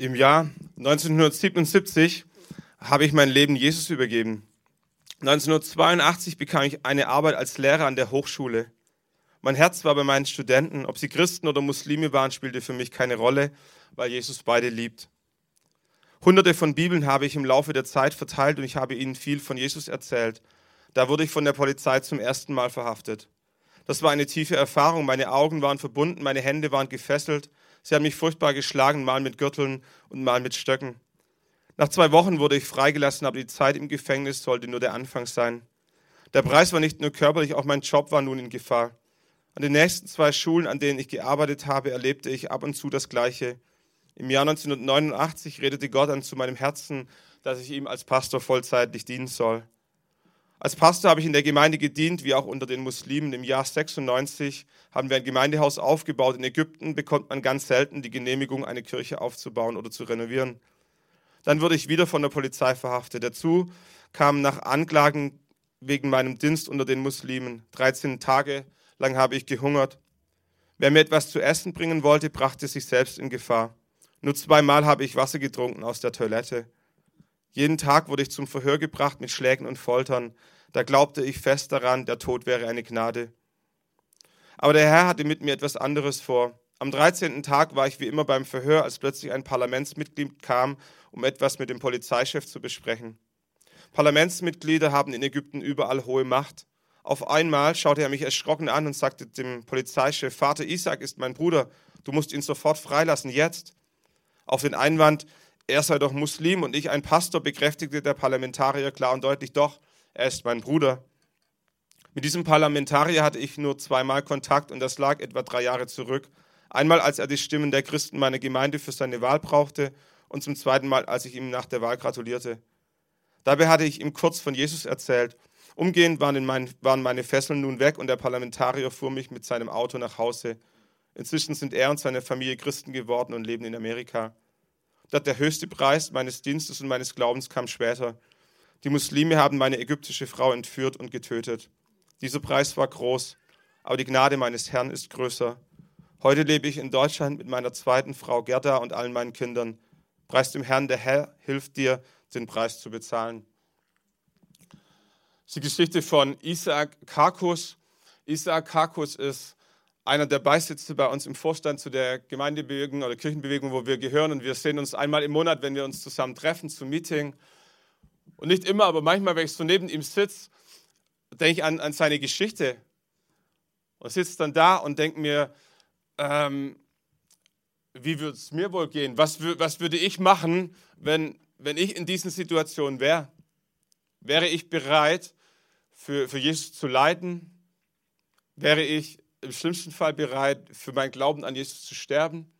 Im Jahr 1977 habe ich mein Leben Jesus übergeben. 1982 bekam ich eine Arbeit als Lehrer an der Hochschule. Mein Herz war bei meinen Studenten. Ob sie Christen oder Muslime waren, spielte für mich keine Rolle, weil Jesus beide liebt. Hunderte von Bibeln habe ich im Laufe der Zeit verteilt und ich habe ihnen viel von Jesus erzählt. Da wurde ich von der Polizei zum ersten Mal verhaftet. Das war eine tiefe Erfahrung. Meine Augen waren verbunden, meine Hände waren gefesselt. Sie haben mich furchtbar geschlagen, mal mit Gürteln und mal mit Stöcken. Nach zwei Wochen wurde ich freigelassen, aber die Zeit im Gefängnis sollte nur der Anfang sein. Der Preis war nicht nur körperlich, auch mein Job war nun in Gefahr. An den nächsten zwei Schulen, an denen ich gearbeitet habe, erlebte ich ab und zu das Gleiche. Im Jahr 1989 redete Gott dann zu meinem Herzen, dass ich ihm als Pastor vollzeitlich dienen soll. Als Pastor habe ich in der Gemeinde gedient, wie auch unter den Muslimen. Im Jahr 96 haben wir ein Gemeindehaus aufgebaut. In Ägypten bekommt man ganz selten die Genehmigung, eine Kirche aufzubauen oder zu renovieren. Dann wurde ich wieder von der Polizei verhaftet. Dazu kamen nach Anklagen wegen meinem Dienst unter den Muslimen. 13 Tage lang habe ich gehungert. Wer mir etwas zu essen bringen wollte, brachte sich selbst in Gefahr. Nur zweimal habe ich Wasser getrunken aus der Toilette. Jeden Tag wurde ich zum Verhör gebracht mit Schlägen und Foltern. Da glaubte ich fest daran, der Tod wäre eine Gnade. Aber der Herr hatte mit mir etwas anderes vor. Am 13. Tag war ich wie immer beim Verhör, als plötzlich ein Parlamentsmitglied kam, um etwas mit dem Polizeichef zu besprechen. Parlamentsmitglieder haben in Ägypten überall hohe Macht. Auf einmal schaute er mich erschrocken an und sagte dem Polizeichef, Vater Isaac ist mein Bruder, du musst ihn sofort freilassen, jetzt. Auf den Einwand, er sei doch Muslim und ich ein Pastor, bekräftigte der Parlamentarier klar und deutlich, doch, er ist mein Bruder. Mit diesem Parlamentarier hatte ich nur zweimal Kontakt und das lag etwa drei Jahre zurück. Einmal, als er die Stimmen der Christen meiner Gemeinde für seine Wahl brauchte und zum zweiten Mal, als ich ihm nach der Wahl gratulierte. Dabei hatte ich ihm kurz von Jesus erzählt. Umgehend waren, mein, waren meine Fesseln nun weg und der Parlamentarier fuhr mich mit seinem Auto nach Hause. Inzwischen sind er und seine Familie Christen geworden und leben in Amerika. Dort der höchste Preis meines Dienstes und meines Glaubens kam später. Die Muslime haben meine ägyptische Frau entführt und getötet. Dieser Preis war groß, aber die Gnade meines Herrn ist größer. Heute lebe ich in Deutschland mit meiner zweiten Frau Gerda und allen meinen Kindern. Preis dem Herrn, der Herr hilft dir, den Preis zu bezahlen. Die Geschichte von Isaac Karkus. Isaac Karkus ist einer der Beisitzer bei uns im Vorstand zu der Gemeindebewegung oder Kirchenbewegung, wo wir gehören. Und wir sehen uns einmal im Monat, wenn wir uns zusammen treffen zum Meeting. Und nicht immer, aber manchmal, wenn ich so neben ihm sitze, denke ich an, an seine Geschichte. Und sitze dann da und denke mir, ähm, wie würde es mir wohl gehen? Was, was würde ich machen, wenn, wenn ich in diesen Situationen wäre? Wäre ich bereit, für, für Jesus zu leiden? Wäre ich im schlimmsten Fall bereit, für meinen Glauben an Jesus zu sterben?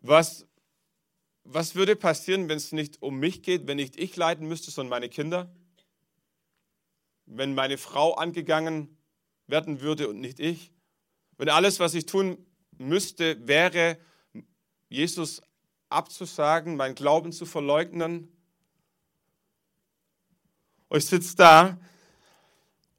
Was, was würde passieren, wenn es nicht um mich geht, wenn nicht ich leiden müsste, sondern meine Kinder? Wenn meine Frau angegangen werden würde und nicht ich? Wenn alles, was ich tun müsste, wäre, Jesus abzusagen, meinen Glauben zu verleugnen? Und ich sitze da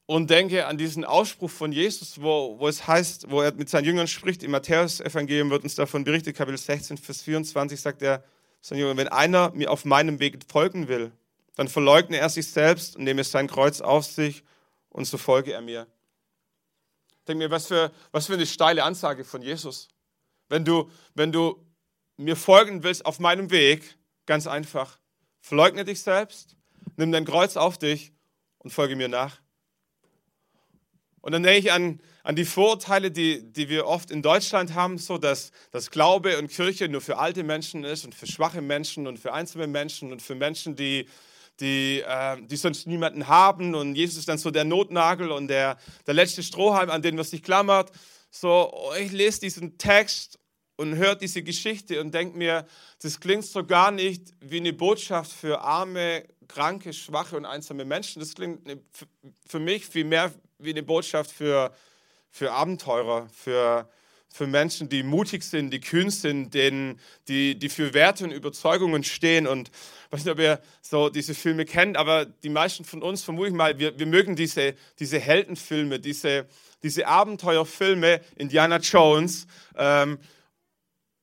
und denke an diesen Ausspruch von Jesus, wo, wo es heißt, wo er mit seinen Jüngern spricht, im Matthäus-Evangelium wird uns davon berichtet, Kapitel 16, Vers 24, sagt er, seinen Jüngern, wenn einer mir auf meinem Weg folgen will, dann verleugne er sich selbst und nehme sein Kreuz auf sich und so folge er mir. Ich denke mir, was für, was für eine steile Ansage von Jesus. Wenn du, wenn du mir folgen willst auf meinem Weg, ganz einfach, verleugne dich selbst, nimm dein Kreuz auf dich und folge mir nach. Und dann denke ich an, an die Vorurteile, die, die wir oft in Deutschland haben, so dass, dass Glaube und Kirche nur für alte Menschen ist und für schwache Menschen und für einzelne Menschen und für Menschen, die, die, äh, die sonst niemanden haben. Und Jesus ist dann so der Notnagel und der, der letzte Strohhalm, an den man sich klammert. So, ich lese diesen Text und höre diese Geschichte und denke mir, das klingt so gar nicht wie eine Botschaft für arme, kranke, schwache und einsame Menschen. Das klingt für mich viel mehr wie eine Botschaft für, für Abenteurer, für, für Menschen, die mutig sind, die kühn sind, denen, die, die für Werte und Überzeugungen stehen. Und ich weiß nicht, ob ihr so diese Filme kennt, aber die meisten von uns, vermute ich mal, wir, wir mögen diese, diese Heldenfilme, diese, diese Abenteuerfilme, Indiana Jones. Ähm,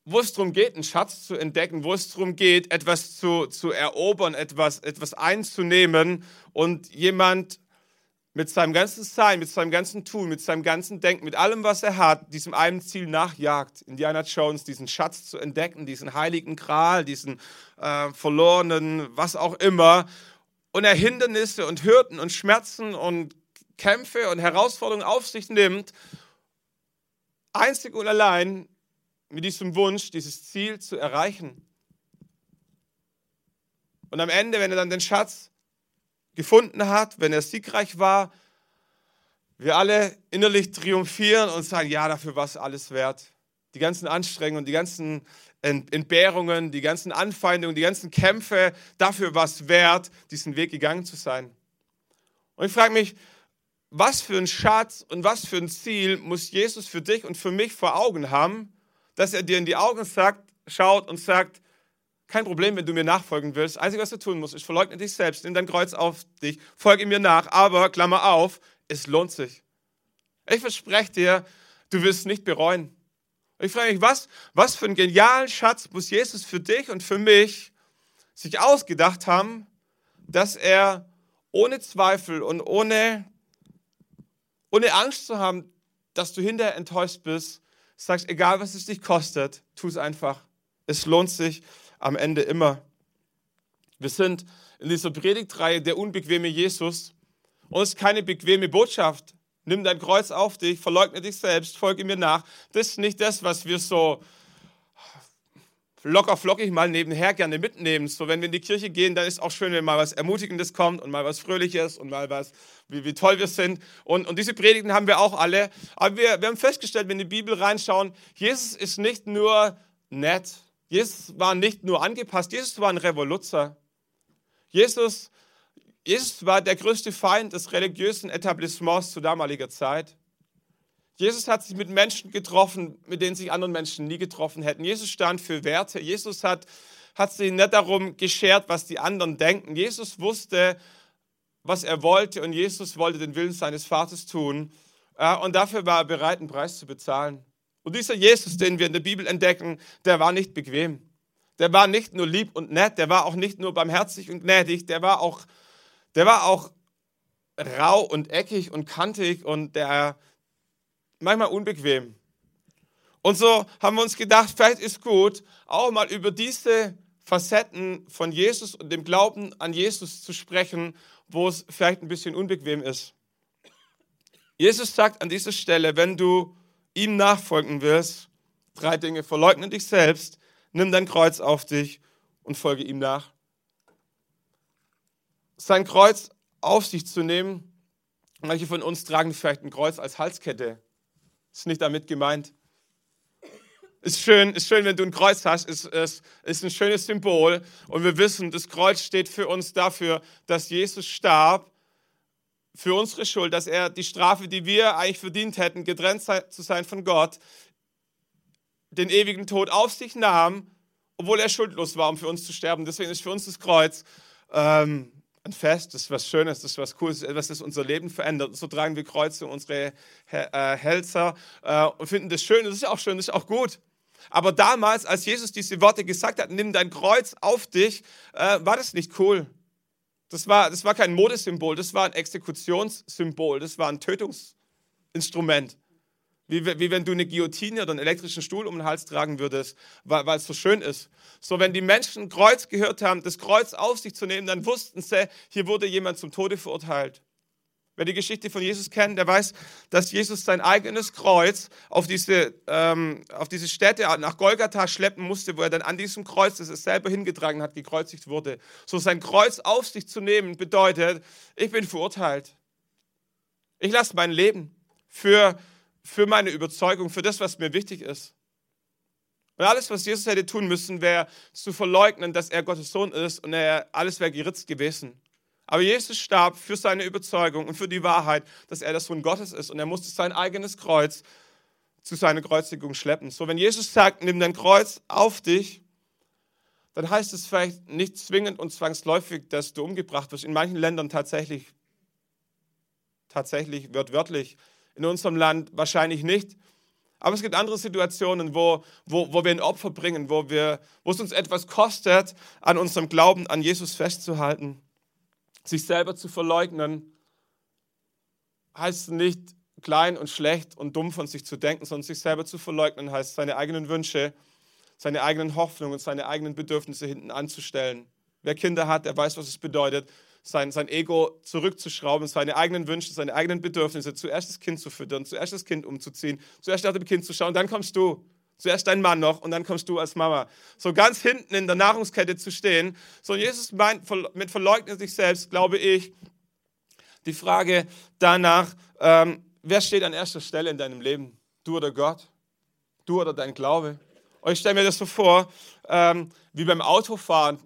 wo es darum geht, einen Schatz zu entdecken, wo es darum geht, etwas zu, zu erobern, etwas, etwas einzunehmen und jemand mit seinem ganzen Sein, mit seinem ganzen Tun, mit seinem ganzen Denken, mit allem, was er hat, diesem einen Ziel nachjagt, Indiana Jones, diesen Schatz zu entdecken, diesen heiligen Gral, diesen äh, verlorenen, was auch immer, und er Hindernisse und Hürden und Schmerzen und Kämpfe und Herausforderungen auf sich nimmt, einzig und allein mit diesem Wunsch, dieses Ziel zu erreichen. Und am Ende, wenn er dann den Schatz gefunden hat, wenn er siegreich war, wir alle innerlich triumphieren und sagen, ja, dafür war es alles wert. Die ganzen Anstrengungen, die ganzen Entbehrungen, die ganzen Anfeindungen, die ganzen Kämpfe, dafür war es wert, diesen Weg gegangen zu sein. Und ich frage mich, was für ein Schatz und was für ein Ziel muss Jesus für dich und für mich vor Augen haben, dass er dir in die Augen sagt, schaut und sagt, kein Problem, wenn du mir nachfolgen willst. Das Einzige, was du tun musst, ist verleugne dich selbst, nimm dein Kreuz auf dich, folge mir nach, aber, Klammer auf, es lohnt sich. Ich verspreche dir, du wirst nicht bereuen. Ich frage mich, was, was für einen genialen Schatz muss Jesus für dich und für mich sich ausgedacht haben, dass er ohne Zweifel und ohne, ohne Angst zu haben, dass du hinterher enttäuscht bist, sagst, egal was es dich kostet, tu es einfach. Es lohnt sich am Ende immer. Wir sind in dieser Predigtreihe der unbequeme Jesus und es ist keine bequeme Botschaft. Nimm dein Kreuz auf dich, verleugne dich selbst, folge mir nach. Das ist nicht das, was wir so locker flockig mal nebenher gerne mitnehmen. So, wenn wir in die Kirche gehen, dann ist auch schön, wenn mal was Ermutigendes kommt und mal was Fröhliches und mal was, wie, wie toll wir sind. Und, und diese Predigten haben wir auch alle. Aber wir, wir haben festgestellt, wenn wir in die Bibel reinschauen, Jesus ist nicht nur nett, Jesus war nicht nur angepasst, Jesus war ein Revoluzer. Jesus, Jesus war der größte Feind des religiösen Etablissements zu damaliger Zeit. Jesus hat sich mit Menschen getroffen, mit denen sich andere Menschen nie getroffen hätten. Jesus stand für Werte. Jesus hat, hat sich nicht darum geschert, was die anderen denken. Jesus wusste, was er wollte und Jesus wollte den Willen seines Vaters tun. Äh, und dafür war er bereit, einen Preis zu bezahlen. Und dieser Jesus, den wir in der Bibel entdecken, der war nicht bequem. Der war nicht nur lieb und nett, der war auch nicht nur barmherzig und gnädig, der war auch, der war auch rau und eckig und kantig und der manchmal unbequem. Und so haben wir uns gedacht, vielleicht ist gut, auch mal über diese Facetten von Jesus und dem Glauben an Jesus zu sprechen, wo es vielleicht ein bisschen unbequem ist. Jesus sagt an dieser Stelle, wenn du ihm nachfolgen wirst, drei Dinge. Verleugne dich selbst, nimm dein Kreuz auf dich und folge ihm nach. Sein Kreuz auf sich zu nehmen, manche von uns tragen vielleicht ein Kreuz als Halskette. Ist nicht damit gemeint. Ist schön, ist schön, wenn du ein Kreuz hast, ist, ist, ist ein schönes Symbol. Und wir wissen, das Kreuz steht für uns dafür, dass Jesus starb für unsere Schuld, dass er die Strafe, die wir eigentlich verdient hätten, getrennt zu sein von Gott, den ewigen Tod auf sich nahm, obwohl er schuldlos war, um für uns zu sterben. Deswegen ist für uns das Kreuz ähm, ein Fest, das ist was Schönes, das ist was Cooles, etwas, das unser Leben verändert. Und so tragen wir Kreuze unsere äh, Hälser äh, und finden das schön. Das ist auch schön, das ist auch gut. Aber damals, als Jesus diese Worte gesagt hat, nimm dein Kreuz auf dich, äh, war das nicht cool. Das war, das war kein Modesymbol, das war ein Exekutionssymbol, das war ein Tötungsinstrument. Wie, wie wenn du eine Guillotine oder einen elektrischen Stuhl um den Hals tragen würdest, weil, weil es so schön ist. So, wenn die Menschen Kreuz gehört haben, das Kreuz auf sich zu nehmen, dann wussten sie, hier wurde jemand zum Tode verurteilt. Wer die Geschichte von Jesus kennt, der weiß, dass Jesus sein eigenes Kreuz auf diese, ähm, auf diese Stätte nach Golgatha schleppen musste, wo er dann an diesem Kreuz, das er selber hingetragen hat, gekreuzigt wurde. So sein Kreuz auf sich zu nehmen bedeutet, ich bin verurteilt. Ich lasse mein Leben für, für meine Überzeugung, für das, was mir wichtig ist. Und alles, was Jesus hätte tun müssen, wäre zu verleugnen, dass er Gottes Sohn ist und er, alles wäre geritzt gewesen. Aber Jesus starb für seine Überzeugung und für die Wahrheit, dass er der Sohn Gottes ist und er musste sein eigenes Kreuz zu seiner Kreuzigung schleppen. So, wenn Jesus sagt, nimm dein Kreuz auf dich, dann heißt es vielleicht nicht zwingend und zwangsläufig, dass du umgebracht wirst. In manchen Ländern tatsächlich, tatsächlich wird wörtlich. In unserem Land wahrscheinlich nicht. Aber es gibt andere Situationen, wo, wo, wo wir ein Opfer bringen, wo, wir, wo es uns etwas kostet, an unserem Glauben an Jesus festzuhalten. Sich selber zu verleugnen, heißt nicht klein und schlecht und dumm von sich zu denken, sondern sich selber zu verleugnen, heißt seine eigenen Wünsche, seine eigenen Hoffnungen und seine eigenen Bedürfnisse hinten anzustellen. Wer Kinder hat, der weiß, was es bedeutet, sein, sein Ego zurückzuschrauben, seine eigenen Wünsche, seine eigenen Bedürfnisse, zuerst das Kind zu füttern, zuerst das Kind umzuziehen, zuerst nach dem Kind zu schauen, dann kommst du. Zuerst dein Mann noch und dann kommst du als Mama. So ganz hinten in der Nahrungskette zu stehen. So Jesus meint mit Verleugnen sich selbst, glaube ich, die Frage danach, ähm, wer steht an erster Stelle in deinem Leben? Du oder Gott? Du oder dein Glaube? Und ich stelle mir das so vor, ähm, wie beim Autofahren.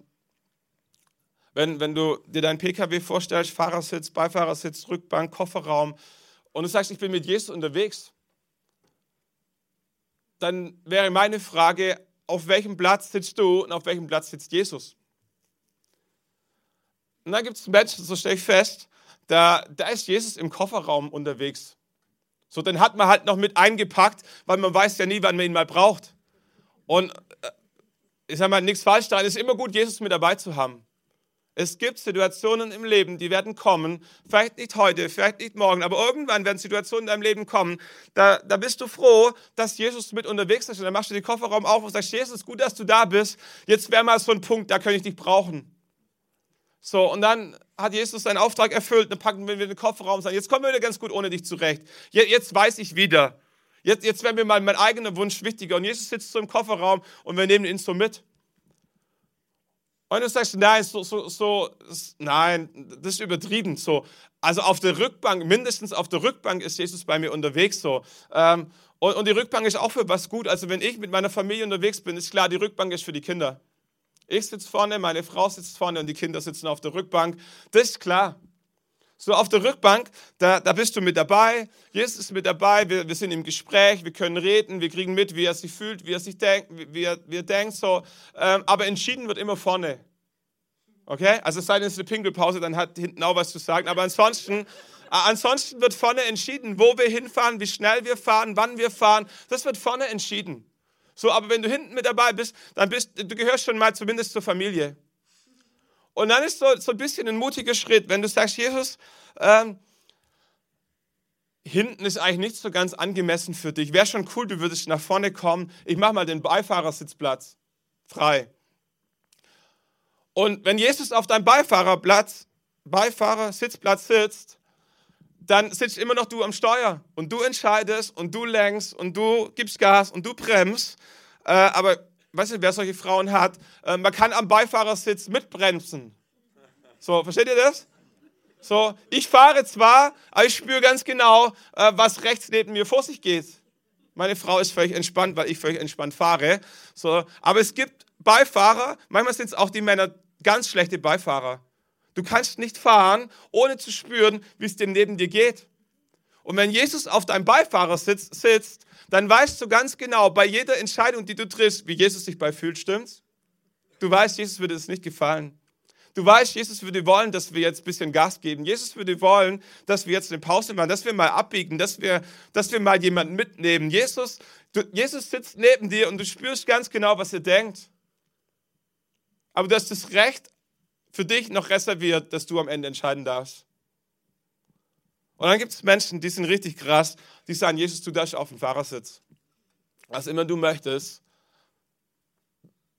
Wenn, wenn du dir deinen PKW vorstellst, Fahrersitz, Beifahrersitz, Rückbank, Kofferraum, und du sagst, ich bin mit Jesus unterwegs, dann wäre meine Frage, auf welchem Platz sitzt du und auf welchem Platz sitzt Jesus? Und dann gibt es Menschen, so stelle ich fest, da, da ist Jesus im Kofferraum unterwegs. So, den hat man halt noch mit eingepackt, weil man weiß ja nie, wann man ihn mal braucht. Und äh, ich sage mal, nichts falsch daran, ist immer gut, Jesus mit dabei zu haben. Es gibt Situationen im Leben, die werden kommen, vielleicht nicht heute, vielleicht nicht morgen, aber irgendwann werden Situationen in deinem Leben kommen, da, da bist du froh, dass Jesus mit unterwegs ist und dann machst du den Kofferraum auf und sagst, Jesus, gut, dass du da bist, jetzt wäre mal so ein Punkt, da könnte ich dich brauchen. So, und dann hat Jesus seinen Auftrag erfüllt, dann packen wir den Kofferraum und sagen, jetzt kommen wir wieder ganz gut ohne dich zurecht. Jetzt weiß ich wieder. Jetzt, jetzt wäre mir mal mein eigener Wunsch wichtiger. Und Jesus sitzt so im Kofferraum und wir nehmen ihn so mit. Und du sagst, nein, so, so, so, nein, das ist übertrieben. So, also auf der Rückbank, mindestens auf der Rückbank ist Jesus bei mir unterwegs. So. Ähm, und, und die Rückbank ist auch für was gut. Also wenn ich mit meiner Familie unterwegs bin, ist klar, die Rückbank ist für die Kinder. Ich sitze vorne, meine Frau sitzt vorne und die Kinder sitzen auf der Rückbank. Das ist klar. So auf der Rückbank, da, da bist du mit dabei. Jesus ist mit dabei. Wir, wir sind im Gespräch, wir können reden, wir kriegen mit, wie er sich fühlt, wie er sich denkt, wie, er, wie er denkt. So. Ähm, aber entschieden wird immer vorne. Okay? Also es sei denn, es ist eine Pinkelpause, dann hat hinten auch was zu sagen. Aber ansonsten, äh, ansonsten wird vorne entschieden, wo wir hinfahren, wie schnell wir fahren, wann wir fahren. Das wird vorne entschieden. So, aber wenn du hinten mit dabei bist, dann bist du gehörst schon mal zumindest zur Familie. Und dann ist so, so ein bisschen ein mutiger Schritt, wenn du sagst, Jesus, ähm, hinten ist eigentlich nicht so ganz angemessen für dich. Wäre schon cool, du würdest nach vorne kommen. Ich mache mal den Beifahrersitzplatz frei. Und wenn Jesus auf deinem Beifahrerplatz, Beifahrersitz sitzt, dann sitzt immer noch du am Steuer und du entscheidest und du lenkst und du gibst Gas und du bremst. Äh, aber weißt du, wer solche Frauen hat, äh, man kann am Beifahrersitz mitbremsen. So, versteht ihr das? So, ich fahre zwar, aber ich spüre ganz genau, äh, was rechts neben mir vor sich geht. Meine Frau ist völlig entspannt, weil ich völlig entspannt fahre. So, aber es gibt Beifahrer, manchmal sind es auch die Männer ganz schlechte Beifahrer. Du kannst nicht fahren, ohne zu spüren, wie es dem neben dir geht. Und wenn Jesus auf deinem Beifahrersitz sitzt, dann weißt du ganz genau, bei jeder Entscheidung, die du triffst, wie Jesus sich bei fühlt, stimmt's? Du weißt, Jesus würde es nicht gefallen. Du weißt, Jesus würde wollen, dass wir jetzt ein bisschen Gas geben. Jesus würde wollen, dass wir jetzt eine Pause machen, dass wir mal abbiegen, dass wir, dass wir mal jemanden mitnehmen. Jesus, du, Jesus sitzt neben dir und du spürst ganz genau, was er denkt. Aber du hast das Recht für dich noch reserviert, dass du am Ende entscheiden darfst. Und dann gibt es Menschen, die sind richtig krass, die sagen, Jesus, du darfst auf dem Fahrersitz. Was immer du möchtest,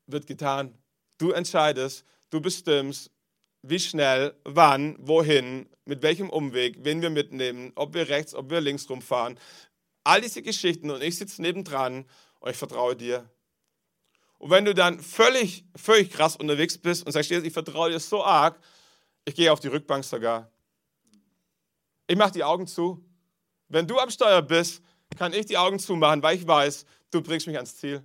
wird getan. Du entscheidest, du bestimmst, wie schnell, wann, wohin, mit welchem Umweg, wen wir mitnehmen, ob wir rechts, ob wir links rumfahren. All diese Geschichten und ich sitze nebendran und ich vertraue dir. Und wenn du dann völlig, völlig krass unterwegs bist und sagst, ich vertraue dir so arg, ich gehe auf die Rückbank sogar. Ich mache die Augen zu. Wenn du am Steuer bist, kann ich die Augen zumachen, weil ich weiß, du bringst mich ans Ziel.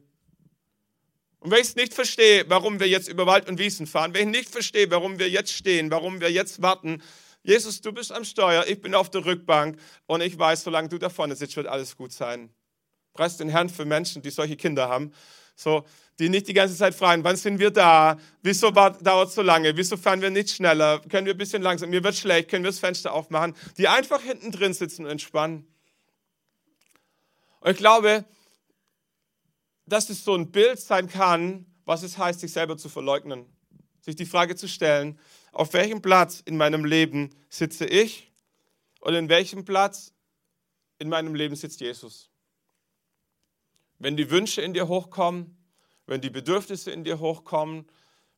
Und wenn ich es nicht verstehe, warum wir jetzt über Wald und Wiesen fahren, wenn ich nicht verstehe, warum wir jetzt stehen, warum wir jetzt warten, Jesus, du bist am Steuer, ich bin auf der Rückbank und ich weiß, solange du da vorne sitzt, wird alles gut sein. Preis den Herrn für Menschen, die solche Kinder haben. So, die nicht die ganze Zeit fragen, wann sind wir da? Wieso dauert es so lange? Wieso fahren wir nicht schneller? Können wir ein bisschen langsam? Mir wird schlecht, können wir das Fenster aufmachen? Die einfach hinten drin sitzen und entspannen. Und ich glaube, dass es so ein Bild sein kann, was es heißt, sich selber zu verleugnen. Sich die Frage zu stellen, auf welchem Platz in meinem Leben sitze ich und in welchem Platz in meinem Leben sitzt Jesus. Wenn die Wünsche in dir hochkommen, wenn die Bedürfnisse in dir hochkommen,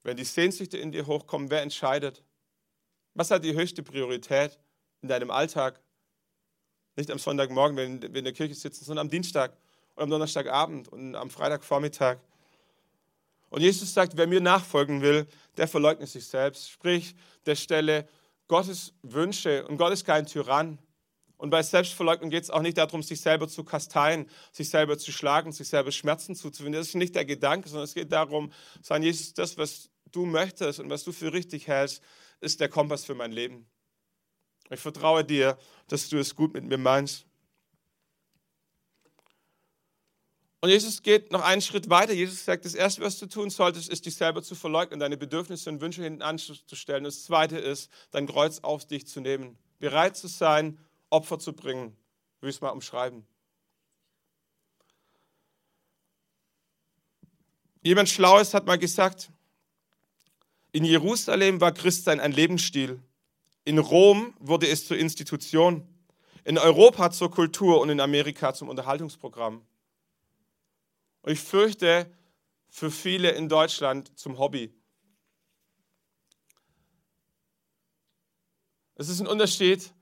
wenn die Sehnsüchte in dir hochkommen, wer entscheidet? Was hat die höchste Priorität in deinem Alltag? Nicht am Sonntagmorgen, wenn wir in der Kirche sitzen, sondern am Dienstag und am Donnerstagabend und am Freitagvormittag. Und Jesus sagt, wer mir nachfolgen will, der verleugnet sich selbst. Sprich, der stelle Gottes Wünsche und Gott ist kein Tyrann. Und bei Selbstverleugnung geht es auch nicht darum, sich selber zu kasteien, sich selber zu schlagen, sich selber Schmerzen zuzufügen. Das ist nicht der Gedanke, sondern es geht darum, sagen, Jesus, das, was du möchtest und was du für richtig hältst, ist der Kompass für mein Leben. Ich vertraue dir, dass du es gut mit mir meinst. Und Jesus geht noch einen Schritt weiter. Jesus sagt, das Erste, was du tun solltest, ist, dich selber zu verleugnen, deine Bedürfnisse und Wünsche hinten anzustellen. Das Zweite ist, dein Kreuz auf dich zu nehmen. Bereit zu sein, Opfer zu bringen. Will ich es mal umschreiben. Jemand Schlaues hat mal gesagt, in Jerusalem war Christsein ein Lebensstil. In Rom wurde es zur Institution. In Europa zur Kultur und in Amerika zum Unterhaltungsprogramm. Und ich fürchte, für viele in Deutschland zum Hobby. Es ist ein Unterschied,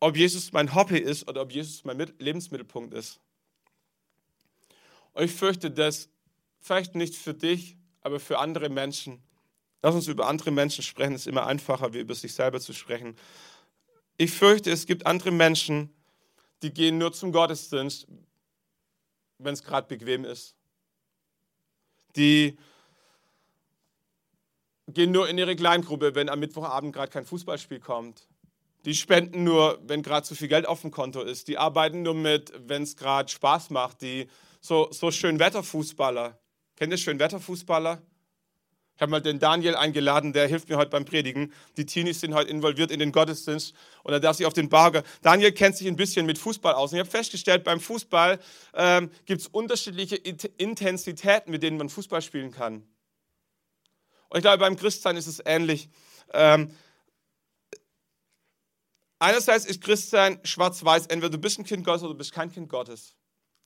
ob Jesus mein Hobby ist oder ob Jesus mein Lebensmittelpunkt ist. Und ich fürchte, dass vielleicht nicht für dich, aber für andere Menschen, lass uns über andere Menschen sprechen, es ist immer einfacher, wie über sich selber zu sprechen. Ich fürchte, es gibt andere Menschen, die gehen nur zum Gottesdienst, wenn es gerade bequem ist. Die gehen nur in ihre Kleingruppe, wenn am Mittwochabend gerade kein Fußballspiel kommt. Die spenden nur, wenn gerade zu viel Geld auf dem Konto ist. Die arbeiten nur mit, wenn es gerade Spaß macht. Die so, so Schönwetterfußballer. Kennt ihr Schönwetterfußballer? Ich habe mal den Daniel eingeladen, der hilft mir heute beim Predigen. Die Teenies sind heute involviert in den Gottesdienst und er darf sich auf den Barger. Daniel kennt sich ein bisschen mit Fußball aus. Und ich habe festgestellt, beim Fußball ähm, gibt es unterschiedliche Intensitäten, mit denen man Fußball spielen kann. Und ich glaube, beim Christsein ist es ähnlich. Ähm, einerseits ist Christsein schwarz-weiß. Entweder du bist ein Kind Gottes oder du bist kein Kind Gottes.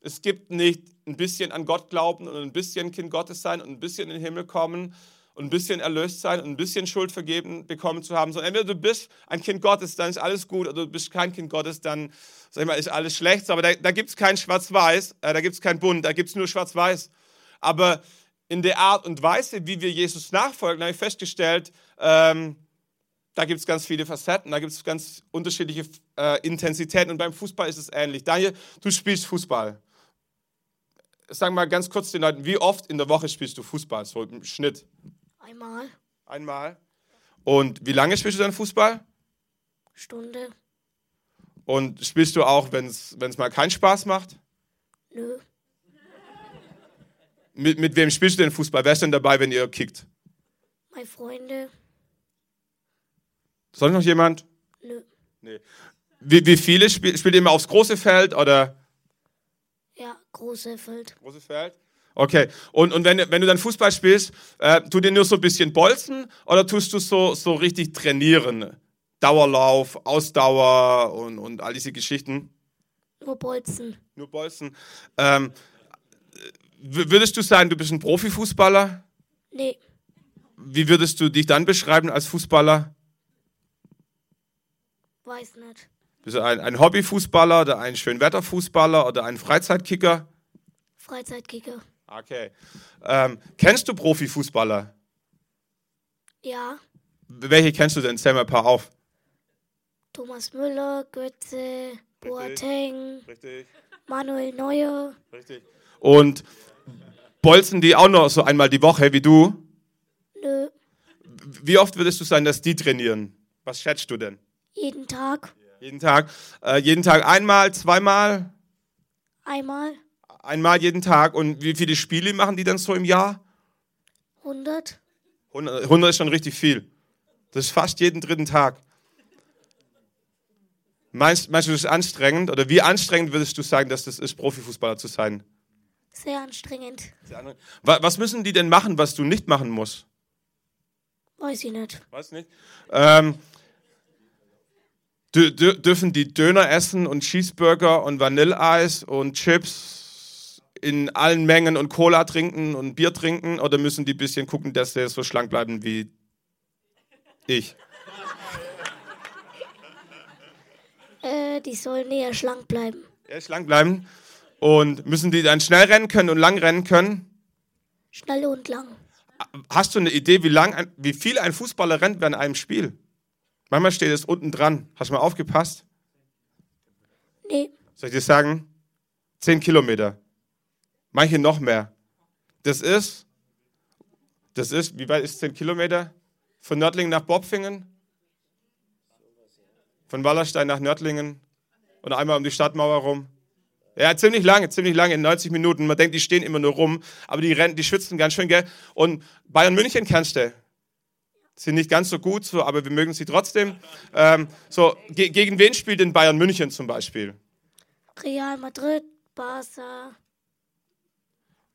Es gibt nicht ein bisschen an Gott glauben und ein bisschen Kind Gottes sein und ein bisschen in den Himmel kommen und ein bisschen erlöst sein und ein bisschen Schuld vergeben bekommen zu haben, sondern entweder du bist ein Kind Gottes, dann ist alles gut, oder du bist kein Kind Gottes, dann sag ich mal, ist alles schlecht. Aber da, da gibt es kein Schwarz-Weiß, äh, da gibt es kein Bunt, da gibt es nur Schwarz-Weiß. Aber in der Art und Weise, wie wir Jesus nachfolgen, habe ich festgestellt, ähm, da gibt es ganz viele Facetten, da gibt es ganz unterschiedliche äh, Intensitäten und beim Fußball ist es ähnlich. Daniel, du spielst Fußball. Sag mal ganz kurz den Leuten, wie oft in der Woche spielst du Fußball, so im Schnitt? Einmal. Einmal. Und wie lange spielst du dann Fußball? Stunde. Und spielst du auch, wenn es mal keinen Spaß macht? Nö. Mit, mit wem spielst du denn Fußball? Wer ist denn dabei, wenn ihr kickt? Meine Freunde. Sonst noch jemand? Nö. Nee. Wie, wie viele spielt, spielt ihr immer aufs große Feld oder? Ja, große Feld. Große Feld? Okay. Und, und wenn, wenn du dann Fußball spielst, äh, tu dir nur so ein bisschen bolzen oder tust du so, so richtig trainieren? Dauerlauf, Ausdauer und, und all diese Geschichten? Nur Bolzen. Nur Bolzen. Ähm, würdest du sagen, du bist ein Profifußballer? Nee. Wie würdest du dich dann beschreiben als Fußballer? Weiß nicht. Bist du ein, ein Hobbyfußballer oder ein Schönwetterfußballer oder ein Freizeitkicker? Freizeitkicker. Okay. Ähm, kennst du Profifußballer? Ja. Welche kennst du denn? Zähl mal ein paar auf. Thomas Müller, Götze, Boateng, Richtig. Manuel Neuer. Richtig. Und bolzen die auch noch so einmal die Woche wie du? Nö. Wie oft würdest du sagen, dass die trainieren? Was schätzt du denn? Jeden Tag. Jeden Tag? Äh, jeden Tag einmal, zweimal? Einmal. Einmal jeden Tag. Und wie viele Spiele machen die dann so im Jahr? 100. 100, 100 ist schon richtig viel. Das ist fast jeden dritten Tag. Meinst, meinst du, das ist anstrengend? Oder wie anstrengend würdest du sagen, dass das ist, Profifußballer zu sein? Sehr anstrengend. Wa- Was müssen die denn machen, was du nicht machen musst? Weiß ich nicht. Weiß nicht. Ähm, dürfen die Döner essen und Cheeseburger und Vanilleeis und Chips in allen Mengen und Cola trinken und Bier trinken oder müssen die ein bisschen gucken, dass sie so schlank bleiben wie ich? Äh, die sollen näher schlank bleiben. Ja, schlank bleiben. Und müssen die dann schnell rennen können und lang rennen können? Schnell und lang. Hast du eine Idee, wie, lang wie viel ein Fußballer rennt während einem Spiel? Manchmal steht es unten dran. Hast du mal aufgepasst? Nee, Soll ich dir sagen? Zehn Kilometer. Manche noch mehr. Das ist, das ist, wie weit ist zehn Kilometer? Von Nördlingen nach Bobfingen? Von Wallerstein nach Nördlingen? Und einmal um die Stadtmauer rum? Ja, ziemlich lange, ziemlich lange, in 90 Minuten. Man denkt, die stehen immer nur rum, aber die rennen, die schwitzen ganz schön, gell? Und Bayern München kennst du. Sind nicht ganz so gut, so, aber wir mögen sie trotzdem. Ähm, so, ge gegen wen spielt denn Bayern München zum Beispiel? Real Madrid, Barca.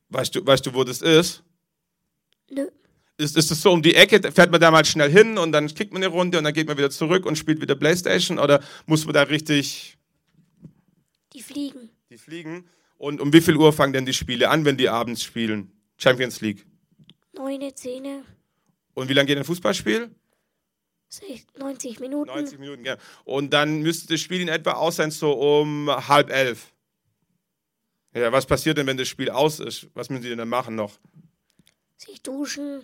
Weißt du, weißt du, wo das ist? Nö. Ist, ist es so um die Ecke, fährt man da mal schnell hin und dann kickt man eine Runde und dann geht man wieder zurück und spielt wieder Playstation oder muss man da richtig Die fliegen. die fliegen? Und um wie viel Uhr fangen denn die Spiele an, wenn die abends spielen? Champions League. Neune, Zähne. Und wie lange geht ein Fußballspiel? sech- 90 Minuten. 90 Minuten, ja. Und dann müsste das Spiel in etwa aus sein, so um halb elf. Ja, was passiert denn, wenn das Spiel aus ist? Was müssen die denn dann machen noch? Sich duschen.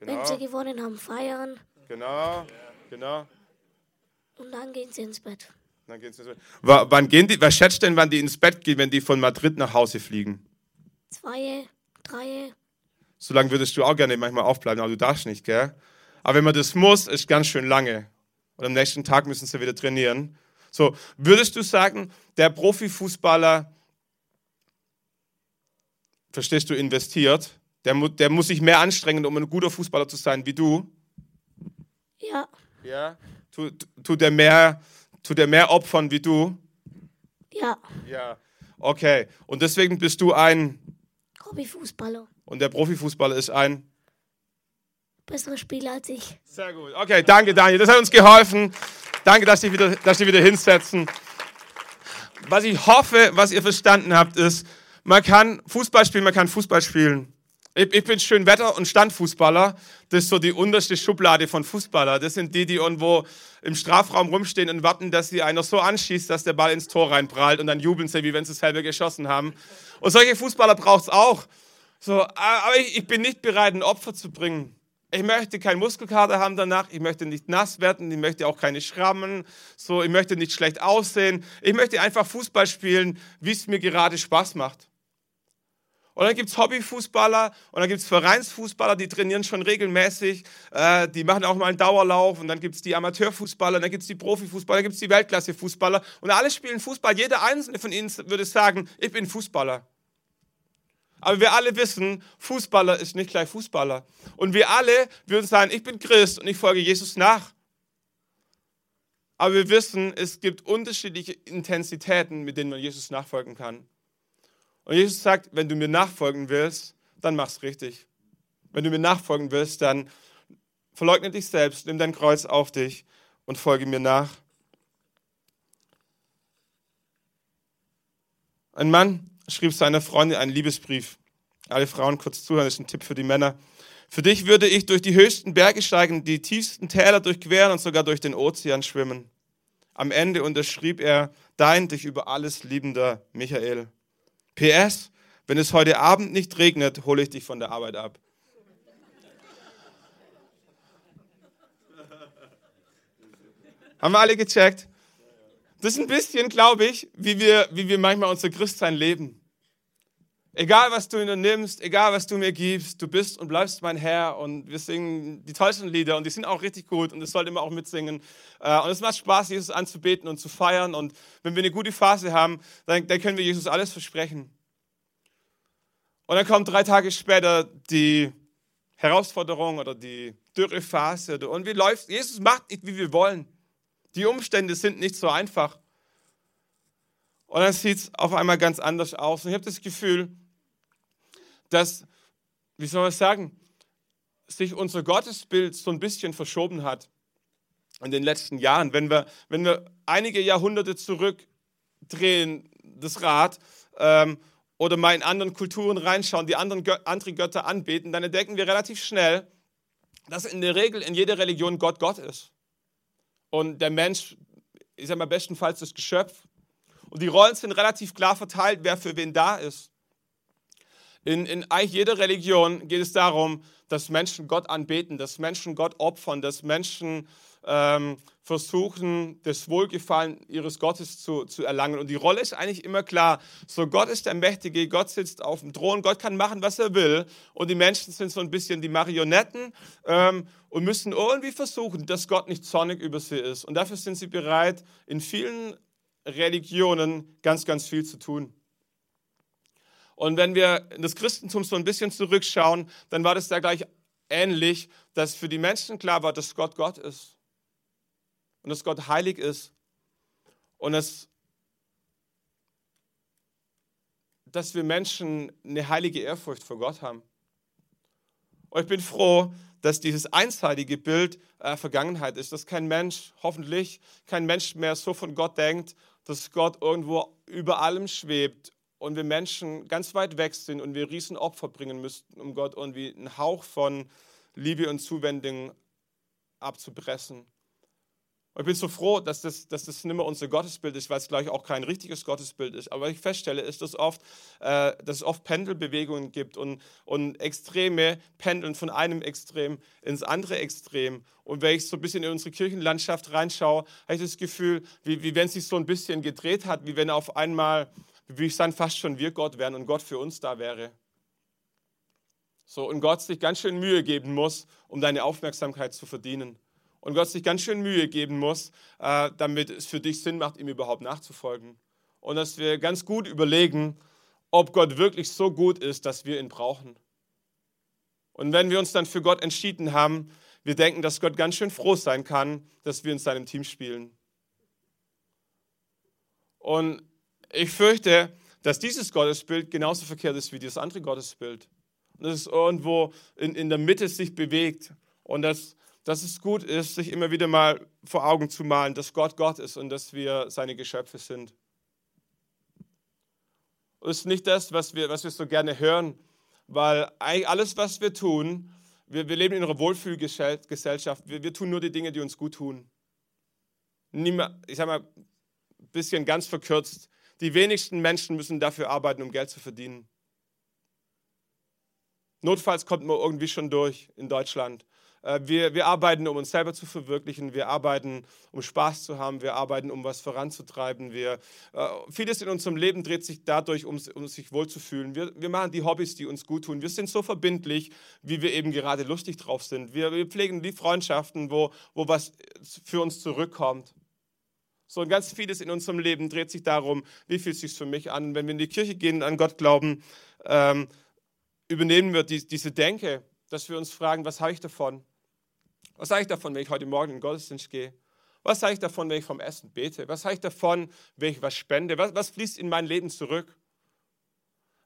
Wenn sie gewonnen haben, feiern. genau, genau. Und dann gehen sie ins Bett. Dann geht's ins Bett. Wa- wann gehen die, was schätzt denn, wann die ins Bett gehen, wenn die von Madrid nach Hause fliegen? Zwei, drei. So lange würdest du auch gerne manchmal aufbleiben, aber du darfst nicht, gell? Aber wenn man das muss, ist ganz schön lange. Und am nächsten Tag müssen sie wieder trainieren. So, würdest du sagen, der Profifußballer, verstehst du, investiert, der, mu der muss sich mehr anstrengen, um ein guter Fußballer zu sein wie du? Ja, Ja. Tut, tut, der mehr, tut der mehr opfern wie du? ja. Ja. Okay. Und deswegen bist du ein, Hobbyfußballer. und der Profifußballer ist ein. Besserer Spieler als ich. Sehr gut. Okay, danke Daniel. Das hat uns geholfen. Danke, dass Sie wieder, dass Sie wieder hinsetzen. Was ich hoffe, was ihr verstanden habt, ist, man kann Fußball spielen, man kann Fußball spielen. Ich, ich bin Schönwetter- und Standfußballer. Das ist so die unterste Schublade von Fußballer. Das sind die, die irgendwo im Strafraum rumstehen und warten, dass sie einer so anschießt, dass der Ball ins Tor reinprallt und dann jubeln sie, wie wenn sie selber geschossen haben. Und solche Fußballer braucht es auch. So, aber ich, ich bin nicht bereit, ein Opfer zu bringen. Ich möchte keinen Muskelkater haben danach, ich möchte nicht nass werden, ich möchte auch keine Schrammen, so, ich möchte nicht schlecht aussehen. Ich möchte einfach Fußball spielen, wie es mir gerade Spaß macht. Und dann gibt es Hobbyfußballer und dann gibt es Vereinsfußballer, die trainieren schon regelmäßig, äh, die machen auch mal einen Dauerlauf und dann gibt es die Amateurfußballer, dann gibt es die Profifußballer, dann gibt es die Weltklassefußballer und alle spielen Fußball. Jeder einzelne von ihnen würde sagen, ich bin Fußballer. Aber wir alle wissen, Fußballer ist nicht gleich Fußballer. Und wir alle würden sagen, ich bin Christ und ich folge Jesus nach. Aber wir wissen, es gibt unterschiedliche Intensitäten, mit denen man Jesus nachfolgen kann. Und Jesus sagt, wenn du mir nachfolgen willst, dann mach's richtig. Wenn du mir nachfolgen willst, dann verleugne dich selbst, nimm dein Kreuz auf dich und folge mir nach. Ein Mann schrieb seiner Freundin einen Liebesbrief. Alle Frauen kurz zuhören, das ist ein Tipp für die Männer. Für dich würde ich durch die höchsten Berge steigen, die tiefsten Täler durchqueren und sogar durch den Ozean schwimmen. Am Ende unterschrieb er, dein dich über alles liebender Michael. PS, wenn es heute Abend nicht regnet, hole ich dich von der Arbeit ab. Haben wir alle gecheckt? Das ist ein bisschen, glaube ich, wie wir, wie wir manchmal unser Christsein leben. Egal, was du unternimmst, egal, was du mir gibst, du bist und bleibst mein Herr. Und wir singen die tollsten Lieder und die sind auch richtig gut und das sollte man auch mitsingen. Äh, Und es macht Spaß, Jesus anzubeten und zu feiern. Und wenn wir eine gute Phase haben, dann, dann können wir Jesus alles versprechen. Und dann kommt drei Tage später die Herausforderung oder die Dürrephase. Und wie läuft Jesus macht nicht, wie wir wollen. Die Umstände sind nicht so einfach. Und dann sieht es auf einmal ganz anders aus. Und ich habe das Gefühl, dass, wie soll man sagen, sich unser Gottesbild so ein bisschen verschoben hat in den letzten Jahren. Wenn wir, wenn wir einige Jahrhunderte zurückdrehen, das Rad, ähm, oder mal in anderen Kulturen reinschauen, die anderen Gö andere Götter anbeten, dann entdecken wir relativ schnell, dass in der Regel in jeder Religion Gott Gott ist. Und der Mensch ist ja mal bestenfalls das Geschöpf. Und die Rollen sind relativ klar verteilt, wer für wen da ist. In, in eigentlich jeder Religion geht es darum, dass Menschen Gott anbeten, dass Menschen Gott opfern, dass Menschen ähm, versuchen, das Wohlgefallen ihres Gottes zu, zu erlangen. Und die Rolle ist eigentlich immer klar. So, Gott ist der Mächtige, Gott sitzt auf dem Thron, Gott kann machen, was er will. Und die Menschen sind so ein bisschen die Marionetten ähm, und müssen irgendwie versuchen, dass Gott nicht zornig über sie ist. Und dafür sind sie bereit, in vielen Religionen ganz, ganz viel zu tun. Und wenn wir in das Christentum so ein bisschen zurückschauen, dann war das da gleich ähnlich, dass für die Menschen klar war, dass Gott Gott ist und dass Gott heilig ist und dass, dass wir Menschen eine heilige Ehrfurcht vor Gott haben. Und ich bin froh, dass dieses einseitige Bild äh, Vergangenheit ist, dass kein Mensch, hoffentlich kein Mensch mehr so von Gott denkt, dass Gott irgendwo über allem schwebt und wir Menschen ganz weit weg sind und wir riesen Opfer bringen müssten, um Gott irgendwie einen Hauch von Liebe und Zuwendung abzupressen. Und ich bin so froh, dass das, dass das nicht mehr unser Gottesbild ist, weil es gleich auch kein richtiges Gottesbild ist. Aber was ich feststelle, ist, dass, oft, äh, dass es oft Pendelbewegungen gibt und, und Extreme pendeln von einem Extrem ins andere Extrem. Und wenn ich so ein bisschen in unsere Kirchenlandschaft reinschaue, habe ich das Gefühl, wie, wie wenn es sich so ein bisschen gedreht hat, wie wenn auf einmal, wie ich sagen, fast schon wir Gott wären und Gott für uns da wäre. So, und Gott sich ganz schön Mühe geben muss, um deine Aufmerksamkeit zu verdienen und Gott sich ganz schön Mühe geben muss, äh, damit es für dich Sinn macht, ihm überhaupt nachzufolgen. Und dass wir ganz gut überlegen, ob Gott wirklich so gut ist, dass wir ihn brauchen. Und wenn wir uns dann für Gott entschieden haben, wir denken, dass Gott ganz schön froh sein kann, dass wir in seinem Team spielen. Und ich fürchte, dass dieses Gottesbild genauso verkehrt ist wie das andere Gottesbild. Und dass es irgendwo in, in der Mitte sich bewegt und dass dass es gut ist, sich immer wieder mal vor Augen zu malen, dass Gott Gott ist und dass wir seine Geschöpfe sind. Und es ist nicht das, was wir, was wir so gerne hören, weil alles, was wir tun, wir, wir leben in einer Wohlfühlgesellschaft, wir, wir tun nur die Dinge, die uns gut tun. Ich sage mal, ein bisschen ganz verkürzt, die wenigsten Menschen müssen dafür arbeiten, um Geld zu verdienen. Notfalls kommt man irgendwie schon durch in Deutschland. Äh, wir, wir arbeiten, um uns selber zu verwirklichen. Wir arbeiten, um Spaß zu haben. Wir arbeiten, um was voranzutreiben. Wir, äh, vieles in unserem Leben dreht sich dadurch, um, um sich wohlzufühlen. Wir, wir machen die Hobbys, die uns gut tun. Wir sind so verbindlich, wie wir eben gerade lustig drauf sind. Wir, wir pflegen die Freundschaften, wo, wo was für uns zurückkommt. So und ganz vieles in unserem Leben dreht sich darum, wie fühlt es sich für mich an. Wenn wir in die Kirche gehen und an Gott glauben, ähm, übernehmen wir die, diese Denke, dass wir uns fragen, was habe ich davon? Was sage ich davon, wenn ich heute Morgen in den Gottesdienst gehe? Was sage ich davon, wenn ich vom Essen bete? Was sage ich davon, wenn ich was spende? Was, was fließt in mein Leben zurück?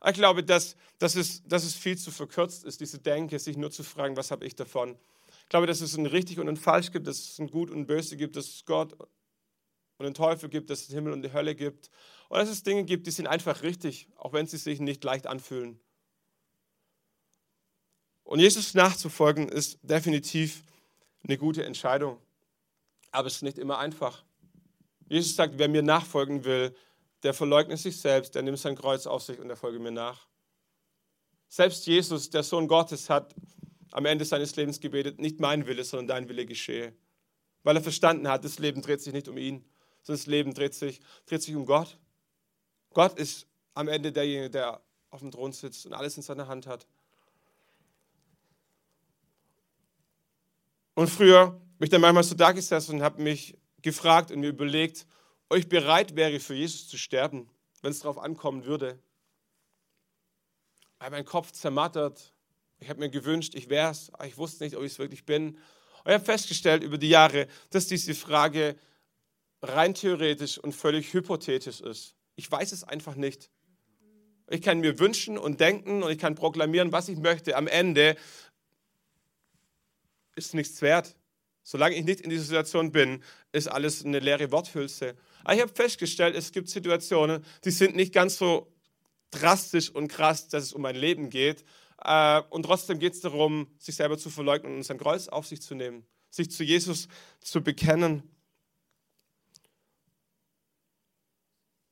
Ich glaube, dass, dass, es, dass es viel zu verkürzt ist, diese Denke, sich nur zu fragen, was habe ich davon? Ich glaube, dass es ein richtig und ein falsch gibt, dass es ein gut und ein böse gibt, dass es Gott und den Teufel gibt, dass es Himmel und die Hölle gibt. Und dass es Dinge gibt, die sind einfach richtig, auch wenn sie sich nicht leicht anfühlen. Und Jesus nachzufolgen ist definitiv eine gute Entscheidung. Aber es ist nicht immer einfach. Jesus sagt, wer mir nachfolgen will, der verleugnet sich selbst, der nimmt sein Kreuz auf sich und der folge mir nach. Selbst Jesus, der Sohn Gottes, hat am Ende seines Lebens gebetet, nicht mein Wille, sondern dein Wille geschehe. Weil er verstanden hat, das Leben dreht sich nicht um ihn, das Leben dreht sich, dreht sich um Gott. Gott ist am Ende derjenige, der auf dem Thron sitzt und alles in seiner Hand hat. Und früher bin ich dann manchmal so da gesessen und habe mich gefragt und mir überlegt, ob ich bereit wäre, für Jesus zu sterben, wenn es darauf ankommen würde. Weil mein Kopf zermattert. Ich habe mir gewünscht, ich wäre es, aber ich wusste nicht, ob ich es wirklich bin. Und ich habe festgestellt über die Jahre, dass diese Frage rein theoretisch und völlig hypothetisch ist. Ich weiß es einfach nicht. Ich kann mir wünschen und denken und ich kann proklamieren, was ich möchte. Am Ende ist nichts wert. Solange ich nicht in dieser Situation bin, ist alles eine leere Worthülse. Aber ich habe festgestellt, es gibt Situationen, die sind nicht ganz so drastisch und krass, dass es um mein Leben geht. Äh, und trotzdem geht es darum, sich selber zu verleugnen und sein Kreuz auf sich zu nehmen, sich zu Jesus zu bekennen.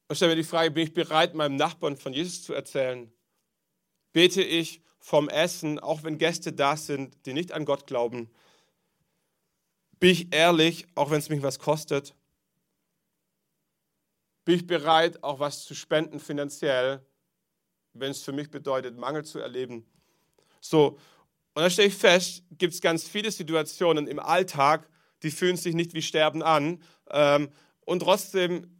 Und stelle mir die Frage, bin ich bereit, meinem Nachbarn von Jesus zu erzählen? Bete ich vom Essen, auch wenn Gäste da sind, die nicht an Gott glauben? Bin ich ehrlich, auch wenn es mich was kostet? Bin ich bereit, auch was zu spenden finanziell, wenn es für mich bedeutet, Mangel zu erleben? So, und da stelle ich fest, gibt es ganz viele Situationen im Alltag, die fühlen sich nicht wie Sterben an. Ähm, und trotzdem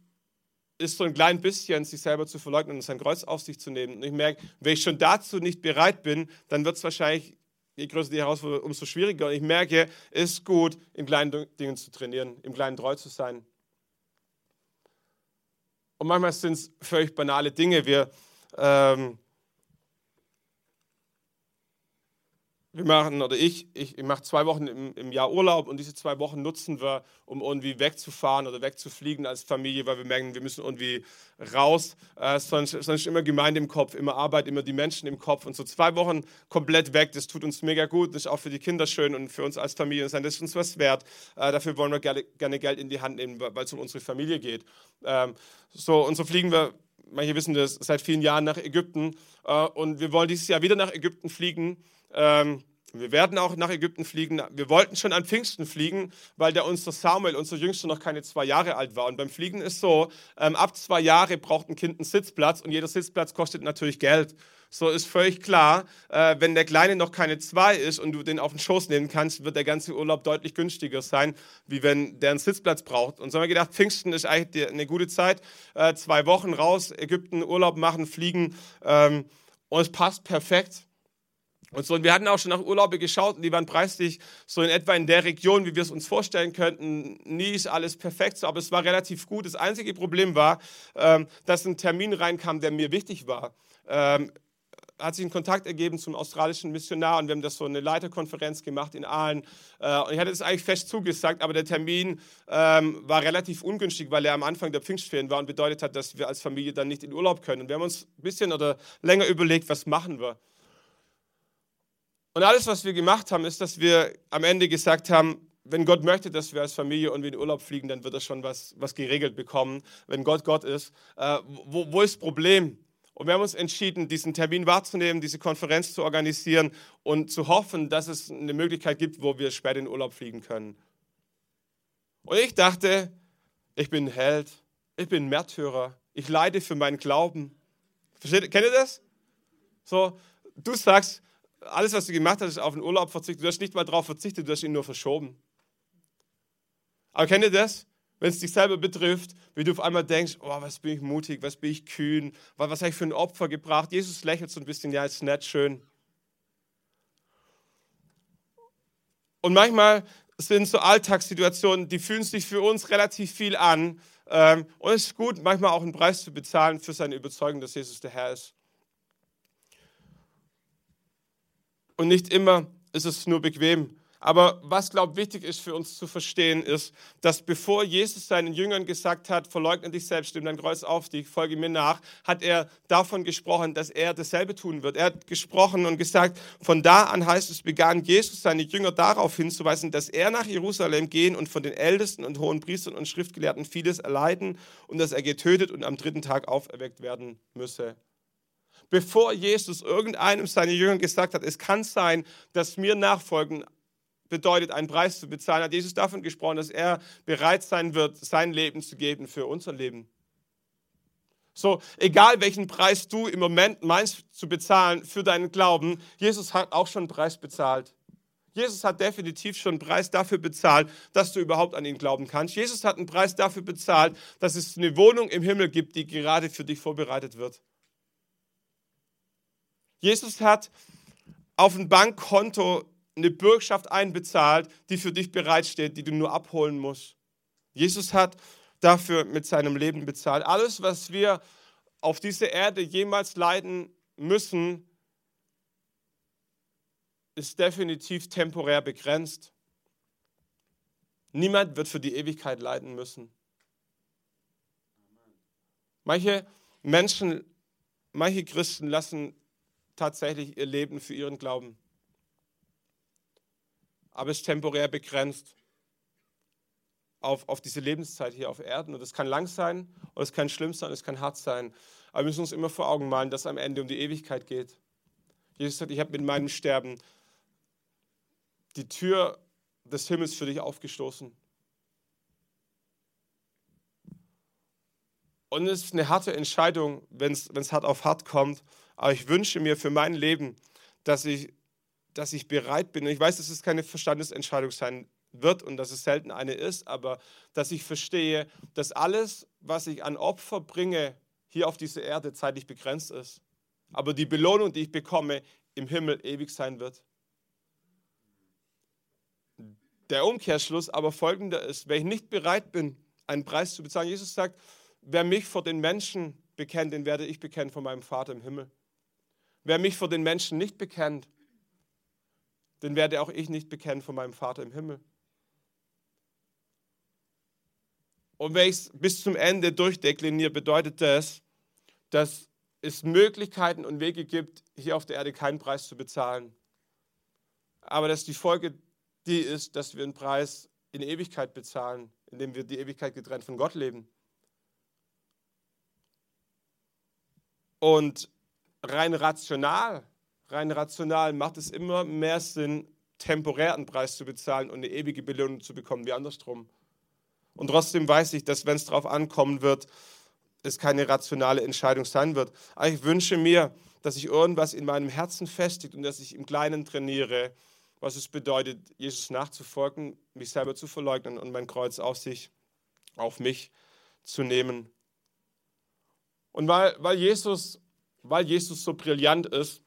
ist so ein klein bisschen, sich selber zu verleugnen und sein Kreuz auf sich zu nehmen. Und ich merke, wenn ich schon dazu nicht bereit bin, dann wird es wahrscheinlich je größer die Herausforderung, umso schwieriger. Und ich merke, es ist gut, in kleinen Dingen zu trainieren, im Kleinen treu zu sein. Und manchmal sind es völlig banale Dinge. Wir, ähm, wir machen, oder ich, ich, ich mache zwei Wochen im, im, Jahr Urlaub und diese zwei Wochen nutzen wir, um irgendwie wegzufahren oder wegzufliegen als Familie, weil wir merken, wir müssen irgendwie raus. Äh, sonst, sonst immer Gemeinde im Kopf, immer Arbeit, immer die Menschen im Kopf. Und so zwei Wochen komplett weg, das tut uns mega gut. Das ist auch für die Kinder schön und für uns als Familie. Das ist uns was wert. Äh, dafür wollen wir gerne, gerne, Geld in die Hand nehmen, weil es um unsere Familie geht. Ähm, so, und so fliegen wir manche wissen das, seit vielen Jahren nach Ägypten. Äh, und wir wollen dieses Jahr wieder nach Ägypten fliegen. Ähm, wir werden auch nach Ägypten fliegen. Wir wollten schon an Pfingsten fliegen, weil der unser Samuel, unser Jüngster, noch keine zwei Jahre alt war. Und beim Fliegen ist so, ähm, ab zwei Jahre braucht ein Kind einen Sitzplatz und jeder Sitzplatz kostet natürlich Geld. So ist völlig klar, äh, wenn der Kleine noch keine zwei ist und du den auf den Schoß nehmen kannst, wird der ganze Urlaub deutlich günstiger sein, wie wenn der einen Sitzplatz braucht. Und so haben wir gedacht, Pfingsten ist eigentlich eine gute Zeit. Äh, zwei Wochen raus, Ägypten, Urlaub machen, fliegen. Ähm, und es passt perfekt. Und, so, und wir hatten auch schon nach Urlaube geschaut und die waren preislich so in etwa in der Region, wie wir es uns vorstellen könnten. Nie ist alles perfekt so, aber es war relativ gut. Das einzige Problem war, ähm, dass ein Termin reinkam, der mir wichtig war. Ähm, hat sich ein Kontakt ergeben zum australischen Missionar und wir haben das so eine Leiterkonferenz gemacht in Aalen. Äh, und ich hatte das eigentlich fest zugesagt, aber der Termin ähm, war relativ ungünstig, weil er am Anfang der Pfingstferien war und bedeutet hat, dass wir als Familie dann nicht in Urlaub können. Und wir haben uns ein bisschen oder länger überlegt, was machen wir. Und alles, was wir gemacht haben, ist, dass wir am Ende gesagt haben, wenn Gott möchte, dass wir als Familie irgendwie in Urlaub fliegen, dann wird er schon was, was geregelt bekommen. Wenn Gott Gott ist, äh, wo, wo ist das Problem? Und wir haben uns entschieden, diesen Termin wahrzunehmen, diese Konferenz zu organisieren und zu hoffen, dass es eine Möglichkeit gibt, wo wir später in Urlaub fliegen können. Und ich dachte, ich bin ein Held, ich bin ein Märtyrer, ich leide für meinen Glauben. Versteht, kennt ihr das? So, du sagst, alles, was du gemacht hast, ist auf den Urlaub verzichtet. Du hast nicht mal darauf verzichtet, du hast ihn nur verschoben. Aber kennt ihr das? Wenn es dich selber betrifft, wie du auf einmal denkst, oh, was bin ich mutig, was bin ich kühn, was, was habe ich für ein Opfer gebracht? Jesus lächelt so ein bisschen, ja, ist nett, schön. Und manchmal sind so Alltagssituationen, die fühlen sich für uns relativ viel an. Ähm, und es ist gut, manchmal auch einen Preis zu bezahlen für seine Überzeugung, dass Jesus der Herr ist. Und nicht immer ist es nur bequem. Aber was, glaube ich, wichtig ist für uns zu verstehen, ist, dass bevor Jesus seinen Jüngern gesagt hat, verleugne dich selbst, nimm dein Kreuz auf dich, folge mir nach, hat er davon gesprochen, dass er dasselbe tun wird. Er hat gesprochen und gesagt, von da an heißt es, begann Jesus seine Jünger darauf hinzuweisen, dass er nach Jerusalem gehen und von den Ältesten und hohen Priestern und Schriftgelehrten vieles erleiden und dass er getötet und am dritten Tag auferweckt werden müsse bevor Jesus irgendeinem seiner Jünger gesagt hat, es kann sein, dass mir nachfolgen bedeutet, einen Preis zu bezahlen, hat Jesus davon gesprochen, dass er bereit sein wird, sein Leben zu geben für unser Leben. So, egal welchen Preis du im Moment meinst zu bezahlen für deinen Glauben, Jesus hat auch schon einen Preis bezahlt. Jesus hat definitiv schon einen Preis dafür bezahlt, dass du überhaupt an ihn glauben kannst. Jesus hat einen Preis dafür bezahlt, dass es eine Wohnung im Himmel gibt, die gerade für dich vorbereitet wird. Jesus hat auf ein Bankkonto eine Bürgschaft einbezahlt, die für dich bereitsteht, die du nur abholen musst. Jesus hat dafür mit seinem Leben bezahlt. Alles, was wir auf dieser Erde jemals leiden müssen, ist definitiv temporär begrenzt. Niemand wird für die Ewigkeit leiden müssen. Manche Menschen, manche Christen lassen tatsächlich ihr Leben für ihren Glauben. Aber es ist temporär begrenzt auf, auf diese Lebenszeit hier auf Erden. Und es kann lang sein und es kann schlimm sein, es kann hart sein. Aber wir müssen uns immer vor Augen malen, dass es am Ende um die Ewigkeit geht. Jesus sagt, ich habe mit meinem Sterben die Tür des Himmels für dich aufgestoßen. Und es ist eine harte Entscheidung, wenn es hart auf hart kommt. Aber ich wünsche mir für mein Leben, dass ich, dass ich bereit bin. Und ich weiß, dass es keine Verstandesentscheidung sein wird und dass es selten eine ist, aber dass ich verstehe, dass alles, was ich an Opfer bringe, hier auf dieser Erde zeitlich begrenzt ist. Aber die Belohnung, die ich bekomme, im Himmel ewig sein wird. Der Umkehrschluss aber folgender ist, wenn ich nicht bereit bin, einen Preis zu bezahlen, Jesus sagt, wer mich vor den Menschen bekennt, den werde ich bekennen von meinem Vater im Himmel. Wer mich vor den Menschen nicht bekennt, den werde auch ich nicht bekennen von meinem Vater im Himmel. Und wenn ich es bis zum Ende durchdekliniere, bedeutet das, dass es Möglichkeiten und Wege gibt, hier auf der Erde keinen Preis zu bezahlen. Aber dass die Folge die ist, dass wir einen Preis in Ewigkeit bezahlen, indem wir die Ewigkeit getrennt von Gott leben. Und rein rational, rein rational macht es immer mehr Sinn, temporär einen Preis zu bezahlen und eine ewige Belohnung zu bekommen, wie andersrum. Und trotzdem weiß ich, dass wenn es darauf ankommen wird, es keine rationale Entscheidung sein wird. Aber ich wünsche mir, dass sich irgendwas in meinem Herzen festigt und dass ich im Kleinen trainiere, was es bedeutet, Jesus nachzufolgen, mich selber zu verleugnen und mein Kreuz auf sich, auf mich zu nehmen. Und weil, weil, Jesus, weil Jesus so brillant ist,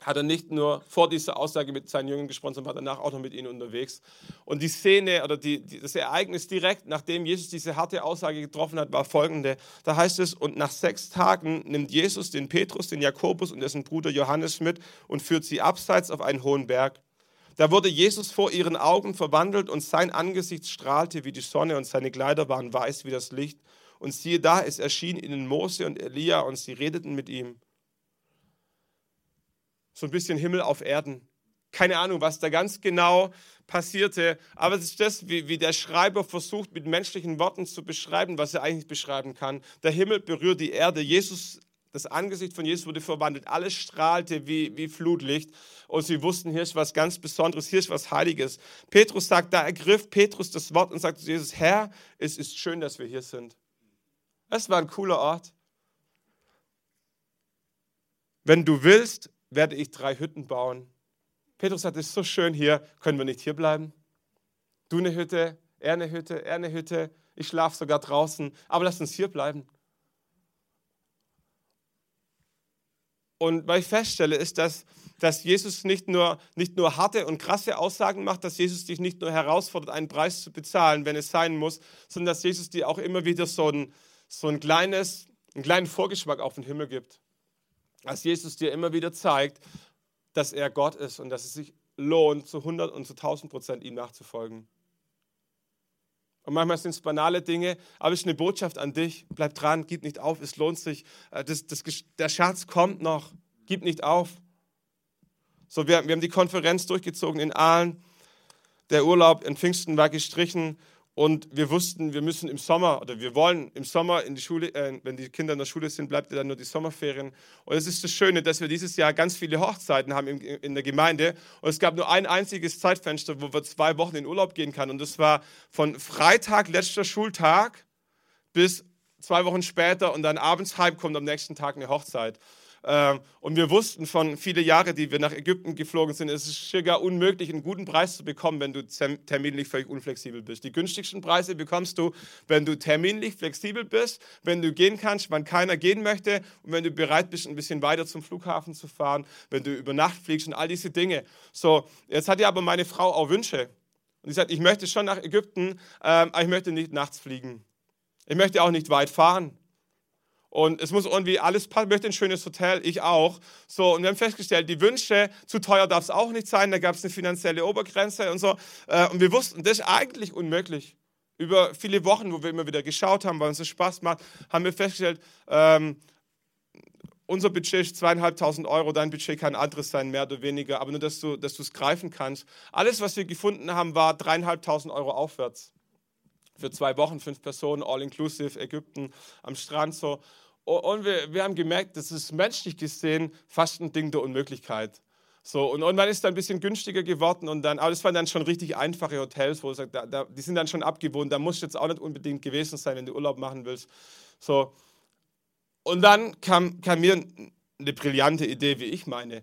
hat er nicht nur vor dieser Aussage mit seinen Jüngern gesprochen, sondern war danach auch noch mit ihnen unterwegs. Und die Szene oder die, die, das Ereignis direkt, nachdem Jesus diese harte Aussage getroffen hat, war folgende. Da heißt es, und nach sechs Tagen nimmt Jesus den Petrus, den Jakobus und dessen Bruder Johannes mit und führt sie abseits auf einen hohen Berg. Da wurde Jesus vor ihren Augen verwandelt und sein Angesicht strahlte wie die Sonne und seine Kleider waren weiß wie das Licht. Und siehe da, es erschien ihnen Mose und Elia und sie redeten mit ihm so ein bisschen Himmel auf Erden. Keine Ahnung, was da ganz genau passierte, aber es ist das, wie, wie der Schreiber versucht, mit menschlichen Worten zu beschreiben, was er eigentlich beschreiben kann. Der Himmel berührt die Erde. Jesus, das Angesicht von Jesus wurde verwandelt. Alles strahlte wie, wie Flutlicht. Und sie wussten, hier ist was ganz Besonderes, hier ist was Heiliges. Petrus sagt, da ergriff Petrus das Wort und sagte zu Jesus, Herr, es ist schön, dass wir hier sind. Es war ein cooler Ort. Wenn du willst, werde ich drei Hütten bauen. Petrus sagt, es ist so schön hier, können wir nicht hier bleiben? Du eine Hütte, er eine Hütte, er eine Hütte, ich schlafe sogar draußen, aber lass uns hier bleiben. Und was ich feststelle, ist, dass, dass Jesus nicht nur, nicht nur harte und krasse Aussagen macht, dass Jesus dich nicht nur herausfordert, einen Preis zu bezahlen, wenn es sein muss, sondern dass Jesus dir auch immer wieder so ein, so ein kleines, einen kleinen Vorgeschmack auf den Himmel gibt dass Jesus dir immer wieder zeigt, dass er Gott ist und dass es sich lohnt, zu 100 und zu 1000 Prozent ihm nachzufolgen. Und manchmal sind es banale Dinge, aber es ist eine Botschaft an dich. Bleib dran, gib nicht auf, es lohnt sich. Äh, das, das, der Schatz kommt noch, gib nicht auf. So, wir, wir haben die Konferenz durchgezogen in Aalen. Der Urlaub in Pfingsten war gestrichen und wir wussten, wir müssen im Sommer oder wir wollen im Sommer in die Schule, äh, wenn die Kinder in der Schule sind, bleibt dann nur die Sommerferien. Und es ist das Schöne, dass wir dieses Jahr ganz viele Hochzeiten haben in, in der Gemeinde. Und es gab nur ein einziges Zeitfenster, wo wir zwei Wochen in Urlaub gehen können. Und das war von Freitag, letzter Schultag, bis zwei Wochen später und dann abends halb kommt am nächsten Tag eine Hochzeit. Ähm, und wir wussten von viele Jahre, die wir nach Ägypten geflogen sind, es ist sogar unmöglich, einen guten Preis zu bekommen, wenn du terminlich völlig unflexibel bist. Die günstigsten Preise bekommst du, wenn du terminlich flexibel bist, wenn du gehen kannst, wann keiner gehen möchte und wenn du bereit bist, ein bisschen weiter zum Flughafen zu fahren, wenn du über Nacht fliegst und all diese Dinge. So, jetzt hat ja aber meine Frau auch Wünsche. Und sie sagt, ich möchte schon nach Ägypten, ähm, aber ich möchte nicht nachts fliegen. Ich möchte auch nicht weit fahren. Und es muss irgendwie alles passen. Möchte ein schönes Hotel, ich auch. So, und wir haben festgestellt, die Wünsche, zu teuer darf es auch nicht sein. Da gab es eine finanzielle Obergrenze und so. Äh, und wir wussten, das ist eigentlich unmöglich. Über viele Wochen, wo wir immer wieder geschaut haben, weil uns das Spaß macht, haben wir festgestellt, ähm, unser Budget ist zweieinhalbtausend Euro, dein Budget kann anderes sein, mehr oder weniger, aber nur, dass du es greifen kannst. Alles, was wir gefunden haben, war dreieinhalbtausend Euro aufwärts. Für zwei Wochen, fünf Personen, all inclusive, Ägypten, am Strand so. Und wir, wir haben gemerkt, das ist menschlich gesehen fast ein Ding der Unmöglichkeit. So, und irgendwann ist dann ein bisschen günstiger geworden und dann, aber das waren dann schon richtig einfache Hotels, wo sagt, da, da, die sind dann schon abgewohnt, da musst du jetzt auch nicht unbedingt gewesen sein, wenn du Urlaub machen willst. So, und dann kam, kam mir eine brillante Idee, wie ich meine.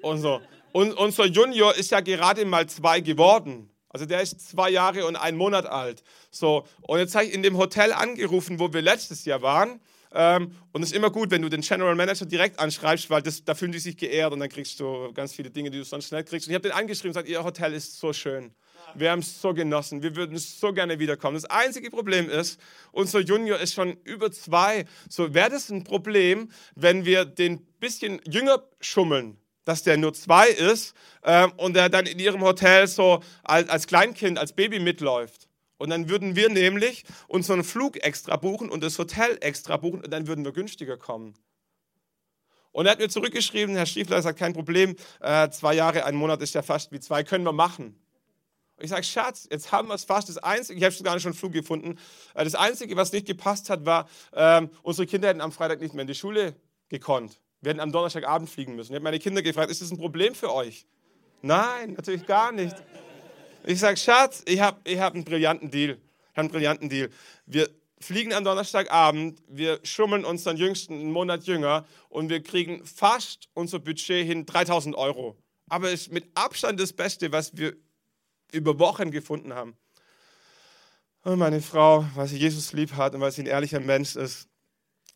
Und so. Und unser Junior ist ja gerade mal zwei geworden. Also der ist zwei Jahre und ein Monat alt. So, und jetzt habe ich in dem Hotel angerufen, wo wir letztes Jahr waren. Ähm, und es ist immer gut, wenn du den General Manager direkt anschreibst, weil das, da fühlen die sich geehrt und dann kriegst du ganz viele Dinge, die du sonst schnell kriegst. Und ich habe den angeschrieben und gesagt, ihr Hotel ist so schön. Wir haben es so genossen. Wir würden so gerne wiederkommen. Das einzige Problem ist, unser Junior ist schon über zwei. So wäre das ein Problem, wenn wir den bisschen jünger schummeln, dass der nur zwei ist ähm, und er dann in ihrem Hotel so als, als Kleinkind, als Baby mitläuft. Und dann würden wir nämlich unseren Flug extra buchen und das Hotel extra buchen und dann würden wir günstiger kommen. Und er hat mir zurückgeschrieben, Herr Stiefler sagt, kein Problem, äh, zwei Jahre, ein Monat ist ja fast wie zwei, können wir machen. Und ich sage, Schatz, jetzt haben wir es fast. Das Einzige, ich habe sogar schon einen Flug gefunden, äh, das Einzige, was nicht gepasst hat, war, ähm, unsere Kinder hätten am Freitag nicht mehr in die Schule gekonnt. Wir hätten am Donnerstagabend fliegen müssen. Ich habe meine Kinder gefragt, ist das ein Problem für euch? Nein, natürlich gar nicht. Ich sage, Schatz, ich habe ich hab einen brillanten Deal. Ich habe einen brillanten Deal. Wir fliegen am Donnerstagabend, wir schummeln unseren Jüngsten einen Monat jünger und wir kriegen fast unser Budget hin, 3000 Euro. Aber es ist mit Abstand das Beste, was wir über Wochen gefunden haben. Und meine Frau, weil sie Jesus lieb hat und weil sie ein ehrlicher Mensch ist,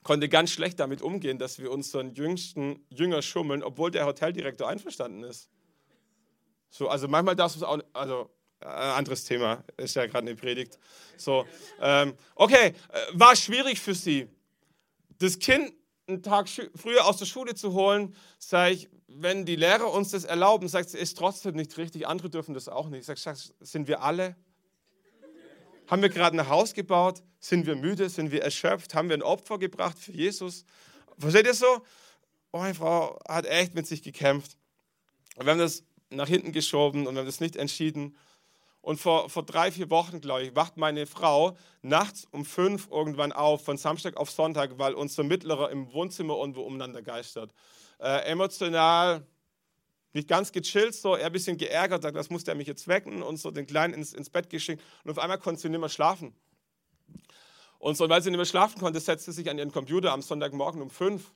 konnte ganz schlecht damit umgehen, dass wir unseren jüngsten Jünger schummeln, obwohl der Hoteldirektor einverstanden ist. So, also manchmal darfst du es auch, also äh, anderes Thema, ist ja gerade eine Predigt. So, ähm, okay, äh, war schwierig für sie, das Kind einen Tag früher aus der Schule zu holen, sage ich, wenn die Lehrer uns das erlauben, sagt sie, ist trotzdem nicht richtig, andere dürfen das auch nicht. Ich sage, sind wir alle? Haben wir gerade ein Haus gebaut? Sind wir müde? Sind wir erschöpft? Haben wir ein Opfer gebracht für Jesus? Versteht ihr so? Oh, meine Frau hat echt mit sich gekämpft. Und wir haben das nach hinten geschoben und wir haben das nicht entschieden. Und vor, vor drei, vier Wochen, glaube ich, wacht meine Frau nachts um fünf irgendwann auf, von Samstag auf Sonntag, weil unser Mittlerer im Wohnzimmer irgendwo umeinander geistert. Äh, emotional nicht ganz gechillt, so er ein bisschen geärgert, sagt, das muss der mich jetzt wecken und so den Kleinen ins, ins Bett geschickt. Und auf einmal konnte sie nicht mehr schlafen. Und so, weil sie nicht mehr schlafen konnte, setzte sie sich an ihren Computer am Sonntagmorgen um fünf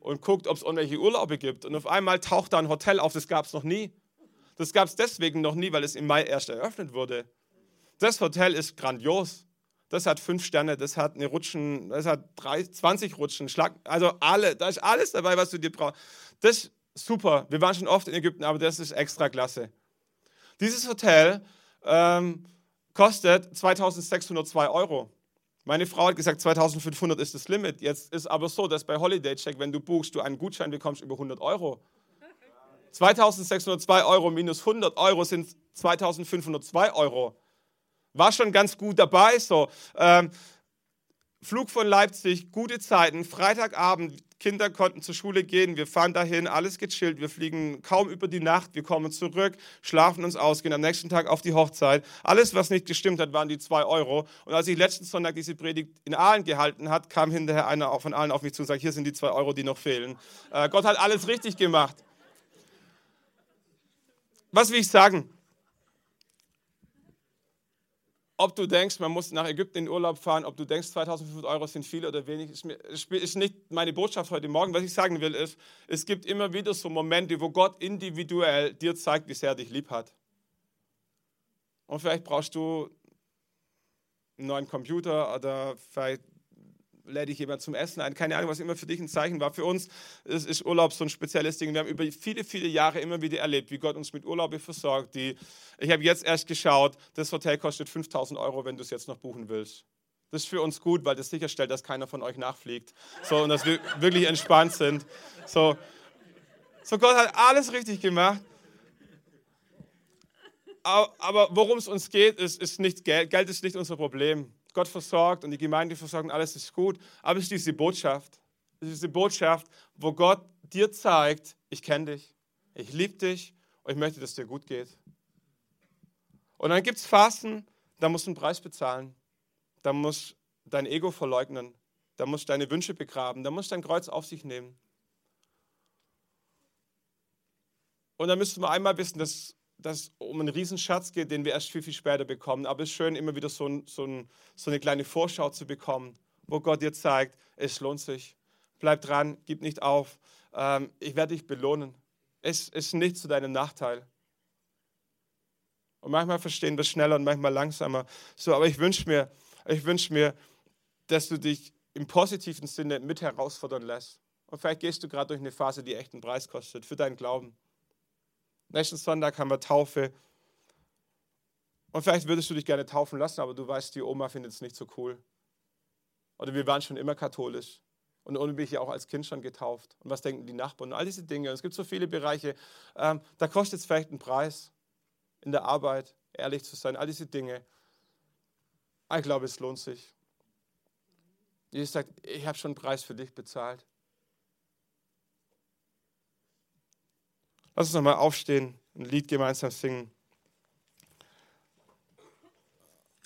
und guckt, ob es irgendwelche Urlaube gibt. Und auf einmal taucht da ein Hotel auf, das gab es noch nie. Das gab es deswegen noch nie, weil es im Mai erst eröffnet wurde. Das Hotel ist grandios. Das hat fünf Sterne, das hat eine Rutschen, das hat drei, 20 Rutschen, Schlag, also alle, da ist alles dabei, was du dir brauchst. Das super. Wir waren schon oft in Ägypten, aber das ist extra klasse. Dieses Hotel ähm, kostet 2602 Euro. Meine Frau hat gesagt, 2500 ist das Limit. Jetzt ist aber so, dass bei Holiday Check, wenn du buchst, du einen Gutschein bekommst über 100 Euro. 2602 Euro minus 100 Euro sind 2502 Euro. War schon ganz gut dabei. So. Ähm, Flug von Leipzig, gute Zeiten, Freitagabend, Kinder konnten zur Schule gehen, wir fahren dahin, alles gechillt, wir fliegen kaum über die Nacht, wir kommen zurück, schlafen uns aus, gehen am nächsten Tag auf die Hochzeit. Alles, was nicht gestimmt hat, waren die zwei Euro. Und als ich letzten Sonntag diese Predigt in Aalen gehalten hat, kam hinterher einer von allen auf mich zu und sagte, hier sind die zwei Euro, die noch fehlen. Äh, Gott hat alles richtig gemacht was will ich sagen? Ob du denkst, man muss nach Ägypten in Urlaub fahren, ob du denkst, 2500 Euro sind viel oder wenig, ist, mir, ist nicht meine Botschaft heute Morgen. Was ich sagen will, ist, es gibt immer wieder so Momente, wo Gott individuell dir zeigt, wie sehr er dich lieb hat. Und vielleicht brauchst du einen neuen Computer oder vielleicht lädt dich jemand zum Essen ein. Keine Ahnung, was immer für dich ein Zeichen war. Für uns ist, ist Urlaub so ein spezielles Ding. Wir haben über viele, viele Jahre immer wieder erlebt, wie Gott uns mit Urlaube versorgt. Die, ich habe jetzt erst geschaut, das Hotel kostet 5000 Euro, wenn du es jetzt noch buchen willst. Das ist für uns gut, weil das sicherstellt, dass keiner von euch nachfliegt. So, und dass wir wirklich entspannt sind. So, so Gott hat alles richtig gemacht. Aber worum es uns geht, ist, ist nicht Geld. Geld ist nicht unser Problem. Gott versorgt und die Gemeinde versorgt und alles ist gut. Aber es ist diese Botschaft. Es ist diese Botschaft, wo Gott dir zeigt, ich kenne dich, ich liebe dich und ich möchte, dass dir gut geht. Und dann gibt es Phasen, da musst du einen Preis bezahlen. Da musst du dein Ego verleugnen. Da musst du deine Wünsche begraben. Da musst du dein Kreuz auf sich nehmen. Und dann müssten wir einmal wissen, dass es um einen Riesenschatz geht, den wir erst viel, viel später bekommen. Aber es ist schön, immer wieder so, so, so eine kleine Vorschau zu bekommen, wo Gott dir zeigt, es lohnt sich. Bleib dran, gib nicht auf. Ähm, ich werde dich belohnen. Es ist nicht zu deinem Nachteil. Und manchmal verstehen wir schneller und manchmal langsamer. So, aber ich wünsche mir, ich wünsche mir, dass du dich im positiven Sinne mit herausfordern lässt. Und vielleicht gehst du gerade durch eine Phase, die echt einen Preis kostet für deinen Glauben. Nächsten Sonntag haben wir Taufe. Und vielleicht würdest du dich gerne taufen lassen, aber du weißt, die Oma findet es nicht so cool. Oder wir waren schon immer katholisch. Und ohne bin ja auch als Kind schon getauft. Und was denken die Nachbarn? Und all diese Dinge. Und es gibt so viele Bereiche. Ähm, da kostet es vielleicht einen Preis in der Arbeit, ehrlich zu sein, all diese Dinge. Ich glaube, es lohnt sich. Jesus sagt, ich habe schon einen Preis für dich bezahlt. Lass uns nochmal aufstehen, ein Lied gemeinsam singen.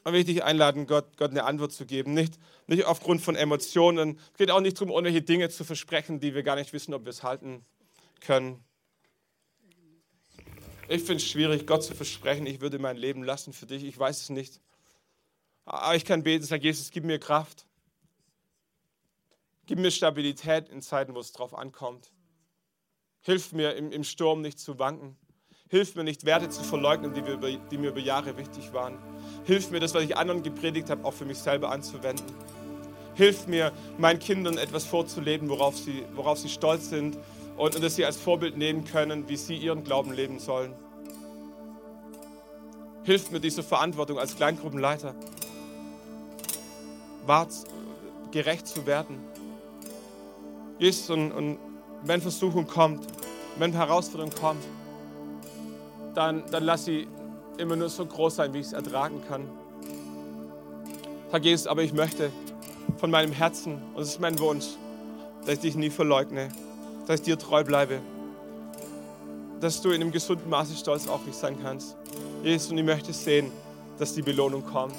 Und will ich dich einladen, Gott, Gott eine Antwort zu geben. Nicht, nicht aufgrund von Emotionen. Es geht auch nicht darum, irgendwelche Dinge zu versprechen, die wir gar nicht wissen, ob wir es halten können. Ich finde es schwierig, Gott zu versprechen, ich würde mein Leben lassen für dich. Ich weiß es nicht. Aber ich kann beten, sag Jesus, gib mir Kraft. Gib mir Stabilität in Zeiten, wo es drauf ankommt. Hilf mir im, im Sturm nicht zu wanken. Hilf mir nicht, Werte zu verleugnen, die, wir, die mir über Jahre wichtig waren. Hilf mir, das, was ich anderen gepredigt habe, auch für mich selber anzuwenden. Hilf mir, meinen Kindern etwas vorzuleben, worauf sie, worauf sie stolz sind und, und dass sie als Vorbild nehmen können, wie sie ihren Glauben leben sollen. Hilf mir diese Verantwortung als Kleingruppenleiter, wart, gerecht zu werden. Jesus, und, und wenn Versuchung kommt, wenn Herausforderung kommt, dann, dann lass sie immer nur so groß sein, wie ich es ertragen kann. Herr Jesus, aber ich möchte von meinem Herzen, und es ist mein Wunsch, dass ich dich nie verleugne, dass ich dir treu bleibe, dass du in einem gesunden Maße stolz auf mich sein kannst. Jesus, und ich möchte sehen, dass die Belohnung kommt.